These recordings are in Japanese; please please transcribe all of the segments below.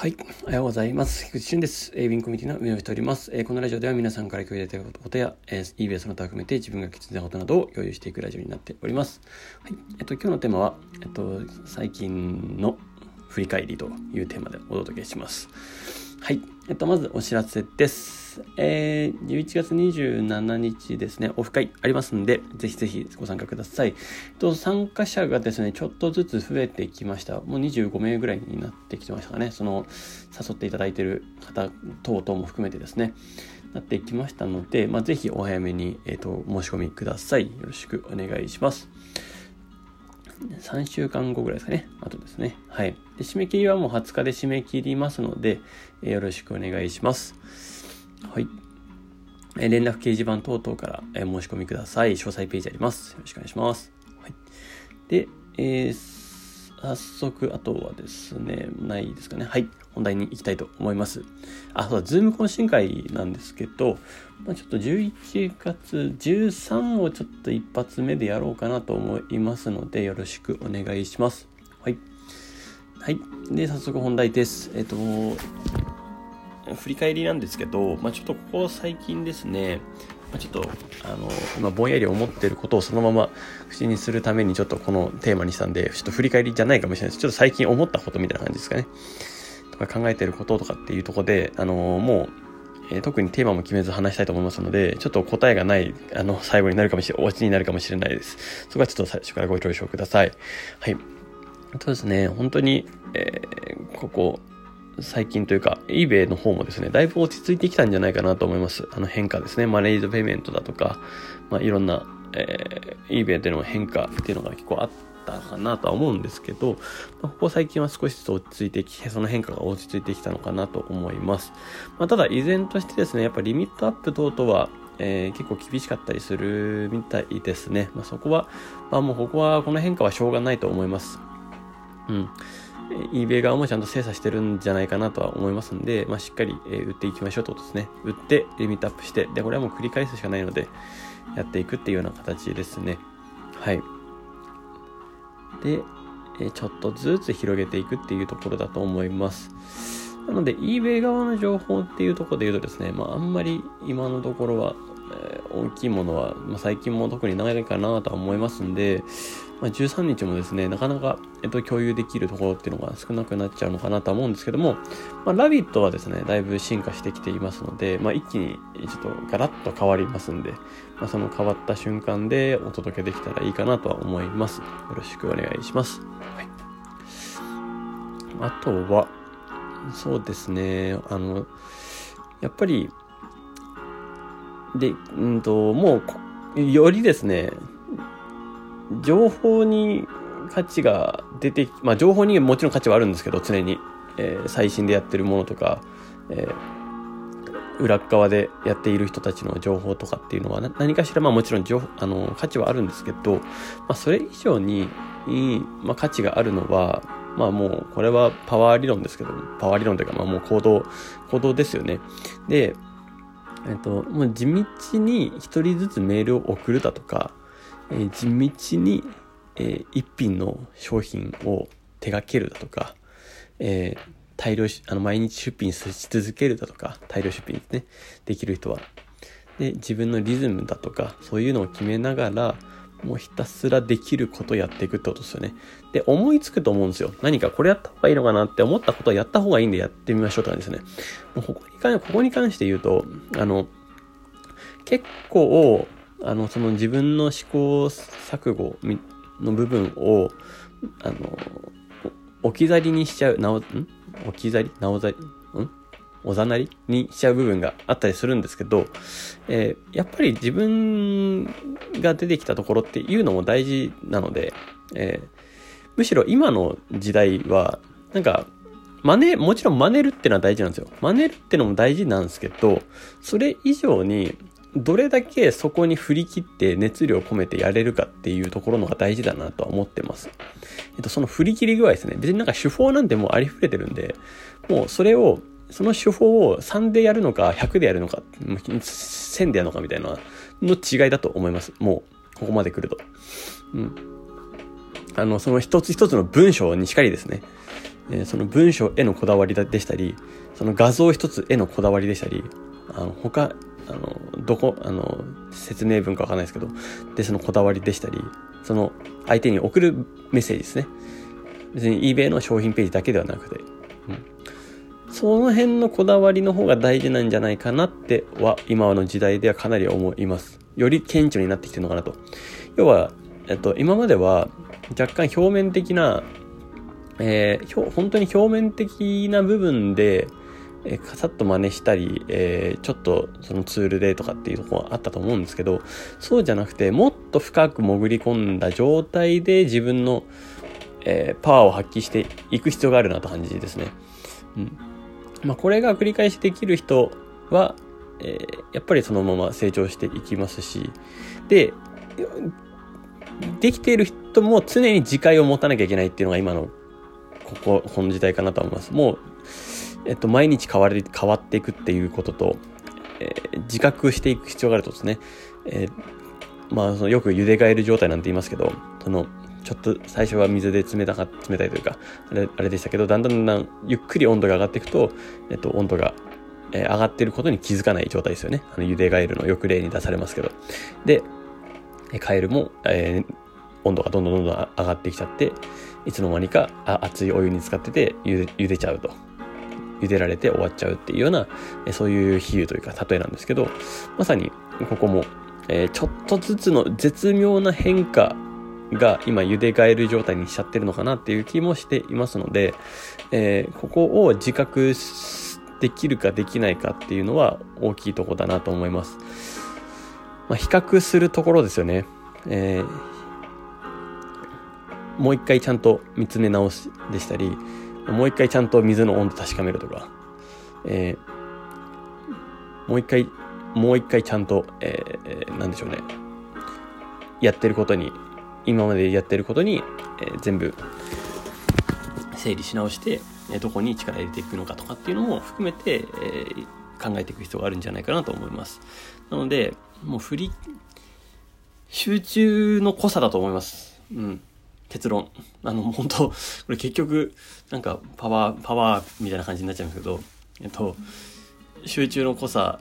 はい。おはようございます。菊池俊です。えー、ウィンコミュニティの運営をしております。えー、このラジオでは皆さんから共有いただいたことや、えー、eBay その他含めて自分が気づいたことなどを共有していくラジオになっております。はい。えっと、今日のテーマは、えっと、最近の振り返りというテーマでお届けします。はい。えっと、まずお知らせです。えー、11月27日ですね、オフ会ありますんで、ぜひぜひご参加ください。えっと、参加者がですね、ちょっとずつ増えてきました。もう25名ぐらいになってきてましたかね。その、誘っていただいている方等々も含めてですね、なってきましたので、まあ、ぜひお早めに、えっと、申し込みください。よろしくお願いします。3週間後ぐらいですかね。あとですね。はい。で締め切りはもう20日で締め切りますので、え、よろしくお願いします。はい。え、連絡掲示板等々から、え、申し込みください。詳細ページあります。よろしくお願いします。はい。で、えー早速、あとはですね、ないですかね。はい。本題に行きたいと思います。あ、そうだ、ズーム懇親会なんですけど、まあ、ちょっと11月13をちょっと一発目でやろうかなと思いますので、よろしくお願いします。はい。はい。で、早速本題です。えっ、と、振り返りなんですけど、まあ、ちょっとここ最近ですね、ちょっと、あの、今ぼんやり思ってることをそのまま口にするためにちょっとこのテーマにしたんで、ちょっと振り返りじゃないかもしれないです。ちょっと最近思ったことみたいな感じですかね。とか考えてることとかっていうとこで、あの、もう、えー、特にテーマも決めず話したいと思いますので、ちょっと答えがない、あの、最後になるかもしれ、お家になるかもしれないです。そこはちょっと最初からご了承ください。はい。あとですね、本当に、えー、ここ、最近というか、eBay の方もですね、だいぶ落ち着いてきたんじゃないかなと思います。あの変化ですね。マネージドペイメントだとか、まあ、いろんな、えー、eBay での変化っていうのが結構あったかなとは思うんですけど、まあ、ここ最近は少しずつ落ち着いてきて、その変化が落ち着いてきたのかなと思います。まあ、ただ、依然としてですね、やっぱリミットアップ等々は、えー、結構厳しかったりするみたいですね。まあ、そこは、まあもうここは、この変化はしょうがないと思います。うん。eBay 側もちゃんと精査してるんじゃないかなとは思いますんで、まあ、しっかり、え売っていきましょうとですね。売って、リミットアップして、で、これはもう繰り返すしかないので、やっていくっていうような形ですね。はい。で、えちょっとずつ広げていくっていうところだと思います。なので、eBay 側の情報っていうところで言うとですね、まあ、あんまり今のところは、え、大きいものは、まあ、最近も特にないかなとは思いますんで、まあ、13日もですね、なかなか、えっと、共有できるところっていうのが少なくなっちゃうのかなとは思うんですけども、まあ、ラビットはですね、だいぶ進化してきていますので、まあ、一気にちょっとガラッと変わりますんで、まあ、その変わった瞬間でお届けできたらいいかなとは思います。よろしくお願いします。はい。あとは、そうですね、あの、やっぱり、で、うんと、もう、よりですね、情報に価値が出て、まあ情報にもちろん価値はあるんですけど、常に。えー、最新でやってるものとか、えー、裏側でやっている人たちの情報とかっていうのは何かしらまあもちろん情あの価値はあるんですけど、まあ、それ以上にいい、まあ、価値があるのはまあもうこれはパワー理論ですけどパワー理論というかまあもう行動行動ですよねでえっともう地道に一人ずつメールを送るだとかえ、地道に、えー、一品の商品を手掛けるだとか、え、大量あの毎日出品し続けるだとか大量出品ですねできる人はで自分のリズムだとかそういうのを決めながらもうひたすらできることやっていくってことですよね。で、思いつくと思うんですよ。何かこれやった方がいいのかなって思ったことをやった方がいいんでやってみましょうとかですね。もうここに関ここに関して言うと、あの、結構、あの、その自分の試行錯誤の部分を、あの、置き去りにしちゃう、なお、ん？置き去り？なおざり？ん？おざなりにしちゃう部分があったりするんですけど、えー、やっぱり自分が出てきたところっていうのも大事なので、えー、むしろ今の時代は、なんか、真似、もちろん真似るってのは大事なんですよ。真似るってのも大事なんですけど、それ以上に、どれだけそこに振り切って熱量を込めてやれるかっていうところのが大事だなとは思ってます。えっと、その振り切り具合ですね。別になんか手法なんてもうありふれてるんで、もうそれを、その手法を3でやるのか100でやるのか、1000でやるのかみたいなの違いだと思います。もう、ここまで来ると。うん。あの、その一つ一つの文章にしかりですね。え、その文章へのこだわりでしたりその画像一つへのこだわりでしたりあの他あのどこあの説明文かわかんないですけどでそのこだわりでしたりその相手に送るメッセージですね。別に eBay の商品ページだけではなくて、うん、その辺のこだわりの方が大事なんじゃないかなっては今の時代ではかなり思います。より顕著になってきてるのかなと。要は、えっと、今までは若干表面的なえー、本当に表面的な部分で、えー、さっと真似したり、えー、ちょっとそのツールでとかっていうとこはあったと思うんですけど、そうじゃなくて、もっと深く潜り込んだ状態で自分の、えー、パワーを発揮していく必要があるなと感じですね。うん。まあ、これが繰り返しできる人は、えー、やっぱりそのまま成長していきますし、で、できている人も常に自戒を持たなきゃいけないっていうのが今のここ、この時代かなと思います。もう、えっと、毎日変わり、変わっていくっていうことと、えー、自覚していく必要があるとですね、えー、まあ、そのよく茹でガエル状態なんて言いますけど、その、ちょっと最初は水で冷たか、冷たいというか、あれあれでしたけど、だんだんだんだんゆっくり温度が上がっていくと、えっと、温度が、えー、上がってることに気づかない状態ですよね。あの、茹でガエルのよく例に出されますけど。で、カエルも、えー、温度がどんどんどんどん上がってきちゃって、いつの間にか熱いお湯に使ってて茹で茹でちゃうと。茹でられて終わっちゃうっていうような、そういう比喩というか例えなんですけど、まさにここも、え、ちょっとずつの絶妙な変化が今茹で返る状態にしちゃってるのかなっていう気もしていますので、えー、ここを自覚できるかできないかっていうのは大きいとこだなと思います。まあ、比較するところですよね。えーもう一回ちゃんと見つめ直しでしたり、もう一回ちゃんと水の温度確かめるとか、えー、もう一回、もう一回ちゃんと、えー、なんでしょうね、やってることに、今までやってることに、えー、全部整理し直して、どこに力入れていくのかとかっていうのも含めて、えー、考えていく必要があるんじゃないかなと思います。なので、もう振り、集中の濃さだと思います。うん。結論。あの、本当これ結局、なんか、パワー、パワーみたいな感じになっちゃうんですけど、えっと、集中の濃さ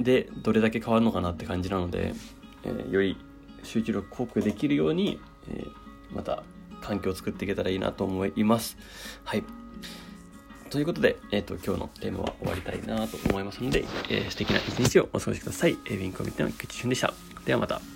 でどれだけ変わるのかなって感じなので、えー、より集中力濃くできるように、えー、また環境を作っていけたらいいなと思います。はい。ということで、えっ、ー、と、今日のテーマは終わりたいなと思いますので、えー、素敵な一日をお過ごしください。えー、ウィンコミットの菊池俊でした。ではまた。